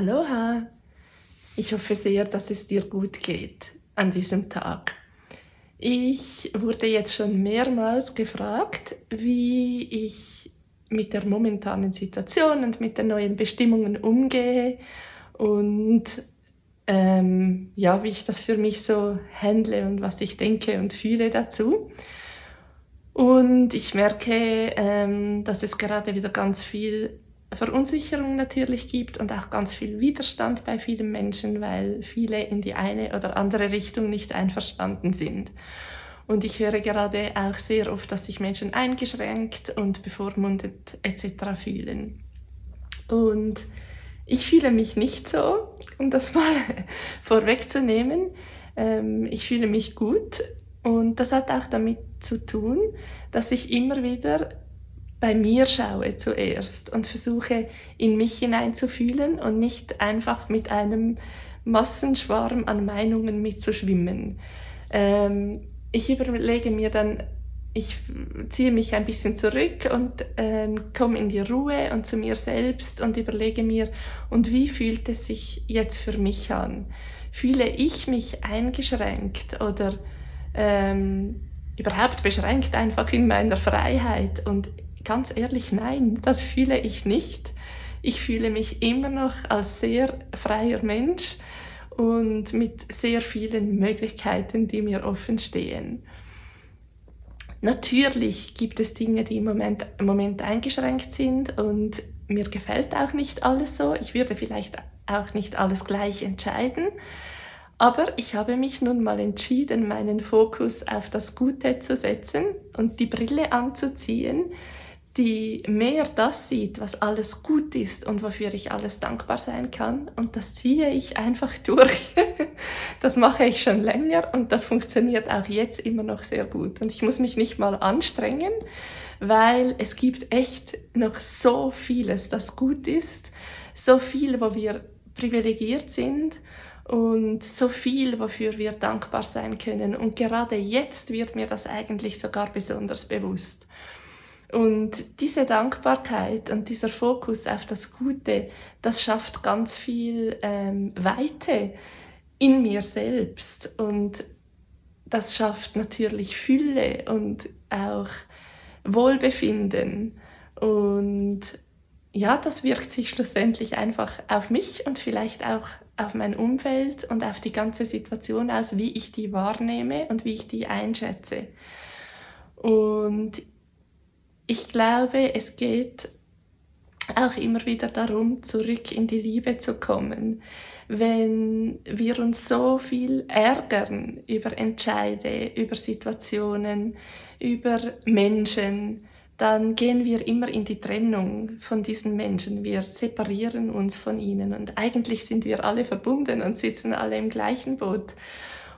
Aloha! Ich hoffe sehr, dass es dir gut geht an diesem Tag. Ich wurde jetzt schon mehrmals gefragt, wie ich mit der momentanen Situation und mit den neuen Bestimmungen umgehe und ähm, ja, wie ich das für mich so handle und was ich denke und fühle dazu. Und ich merke, ähm, dass es gerade wieder ganz viel Verunsicherung natürlich gibt und auch ganz viel Widerstand bei vielen Menschen, weil viele in die eine oder andere Richtung nicht einverstanden sind. Und ich höre gerade auch sehr oft, dass sich Menschen eingeschränkt und bevormundet etc. fühlen. Und ich fühle mich nicht so, um das mal vorwegzunehmen. Ähm, ich fühle mich gut und das hat auch damit zu tun, dass ich immer wieder bei mir schaue zuerst und versuche in mich hineinzufühlen und nicht einfach mit einem Massenschwarm an Meinungen mitzuschwimmen. Ähm, ich überlege mir dann, ich ziehe mich ein bisschen zurück und ähm, komme in die Ruhe und zu mir selbst und überlege mir, und wie fühlt es sich jetzt für mich an? Fühle ich mich eingeschränkt oder ähm, überhaupt beschränkt einfach in meiner Freiheit? Und ganz ehrlich, nein, das fühle ich nicht. Ich fühle mich immer noch als sehr freier Mensch und mit sehr vielen Möglichkeiten, die mir offen stehen. Natürlich gibt es Dinge, die im Moment, im Moment eingeschränkt sind und mir gefällt auch nicht alles so. Ich würde vielleicht auch nicht alles gleich entscheiden. Aber ich habe mich nun mal entschieden, meinen Fokus auf das Gute zu setzen und die Brille anzuziehen, die mehr das sieht, was alles gut ist und wofür ich alles dankbar sein kann. Und das ziehe ich einfach durch. das mache ich schon länger und das funktioniert auch jetzt immer noch sehr gut. Und ich muss mich nicht mal anstrengen, weil es gibt echt noch so vieles, das gut ist, so viel, wo wir privilegiert sind und so viel, wofür wir dankbar sein können. Und gerade jetzt wird mir das eigentlich sogar besonders bewusst. Und diese Dankbarkeit und dieser Fokus auf das Gute, das schafft ganz viel ähm, Weite in mir selbst und das schafft natürlich Fülle und auch Wohlbefinden und ja, das wirkt sich schlussendlich einfach auf mich und vielleicht auch auf mein Umfeld und auf die ganze Situation aus, wie ich die wahrnehme und wie ich die einschätze. Und ich glaube, es geht auch immer wieder darum, zurück in die Liebe zu kommen. Wenn wir uns so viel ärgern über Entscheide, über Situationen, über Menschen, dann gehen wir immer in die Trennung von diesen Menschen. Wir separieren uns von ihnen und eigentlich sind wir alle verbunden und sitzen alle im gleichen Boot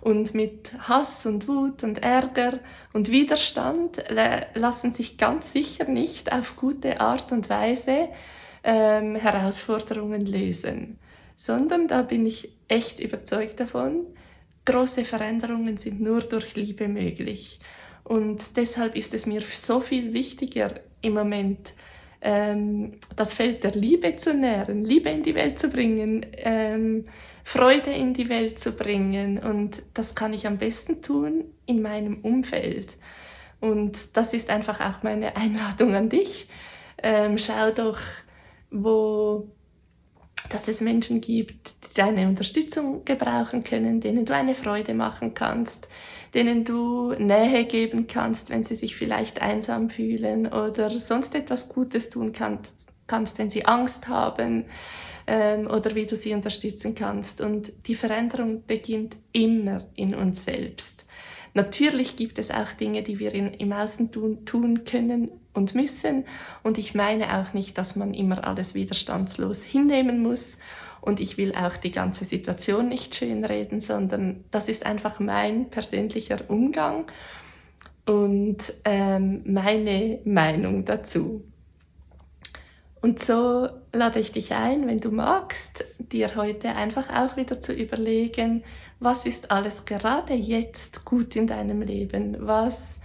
und mit Hass und Wut und Ärger und Widerstand lassen sich ganz sicher nicht auf gute Art und Weise ähm, Herausforderungen lösen, sondern da bin ich echt überzeugt davon, große Veränderungen sind nur durch Liebe möglich. Und deshalb ist es mir so viel wichtiger im Moment, ähm, das Feld der Liebe zu nähren, Liebe in die Welt zu bringen, ähm, Freude in die Welt zu bringen. Und das kann ich am besten tun in meinem Umfeld. Und das ist einfach auch meine Einladung an dich. Ähm, schau doch, wo dass es Menschen gibt, die deine Unterstützung gebrauchen können, denen du eine Freude machen kannst, denen du Nähe geben kannst, wenn sie sich vielleicht einsam fühlen oder sonst etwas Gutes tun kannst, kannst wenn sie Angst haben ähm, oder wie du sie unterstützen kannst. Und die Veränderung beginnt immer in uns selbst. Natürlich gibt es auch Dinge, die wir in, im Außen tun, tun können und müssen. Und ich meine auch nicht, dass man immer alles widerstandslos hinnehmen muss. Und ich will auch die ganze Situation nicht schönreden, sondern das ist einfach mein persönlicher Umgang und ähm, meine Meinung dazu. Und so lade ich dich ein, wenn du magst, dir heute einfach auch wieder zu überlegen, was ist alles gerade jetzt gut in deinem Leben? Was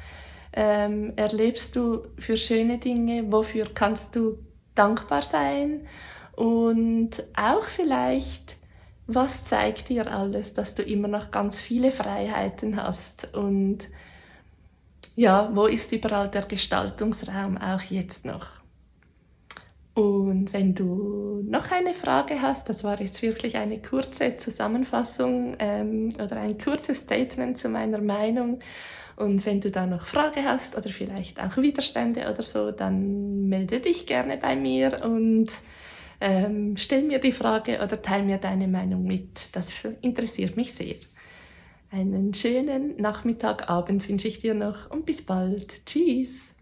ähm, erlebst du für schöne Dinge? Wofür kannst du dankbar sein? Und auch vielleicht, was zeigt dir alles, dass du immer noch ganz viele Freiheiten hast und ja, wo ist überall der Gestaltungsraum auch jetzt noch? Und wenn du noch eine Frage hast, das war jetzt wirklich eine kurze Zusammenfassung ähm, oder ein kurzes Statement zu meiner Meinung. Und wenn du da noch Frage hast oder vielleicht auch Widerstände oder so, dann melde dich gerne bei mir und ähm, stell mir die Frage oder teile mir deine Meinung mit. Das interessiert mich sehr. Einen schönen Nachmittag, Abend wünsche ich dir noch und bis bald. Tschüss.